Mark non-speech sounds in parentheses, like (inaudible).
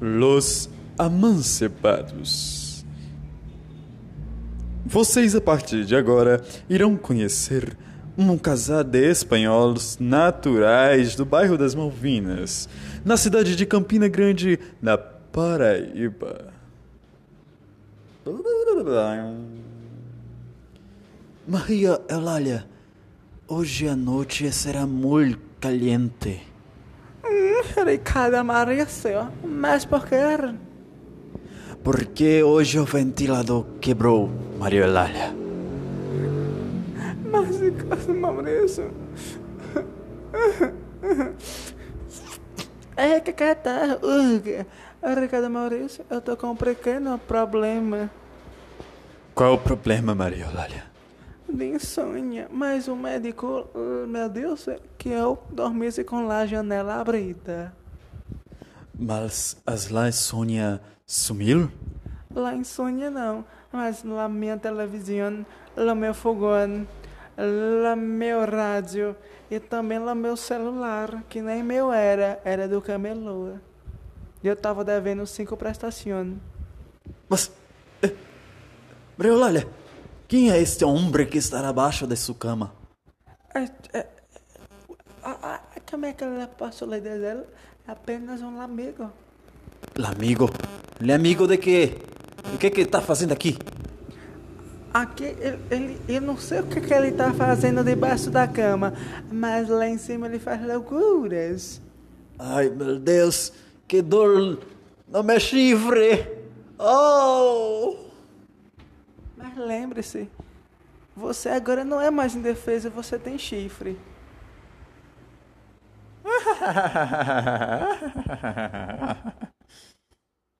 Los Amancepados. Vocês, a partir de agora, irão conhecer um casal de espanhóis naturais do bairro das Malvinas, na cidade de Campina Grande, na Paraíba. Maria Eulália, hoje a noite será muito caliente. Ricardo Maurício, mas por quê? Porque hoje o ventilador quebrou, Maria Eulália. Mas Ricardo Maurício... É que tá... Ricardo Maurício, eu tô com um pequeno problema. Qual o problema, Maria Eulália? De insônia, mas o médico me disse que eu dormisse com a janela abrida. Mas as lá insônia sumiu? Lá insônia não, mas na minha televisão, lá meu fogão, lá meu rádio e também lá meu celular, que nem meu era, era do camelô. E eu tava devendo cinco prestações. Mas, eh, Maria Eulália, quem é este homem que está abaixo de sua cama? É, é, como é que ela posso ler dela? Apenas um amigo. L'amigo? Ele é amigo de quê? O que que está fazendo aqui? Aqui, ele, ele, eu não sei o que, que ele está fazendo debaixo da cama, mas lá em cima ele faz loucuras. Ai, meu Deus, que dor no meu chifre! Oh! Lembre-se, você agora não é mais indefesa, você tem chifre. (laughs)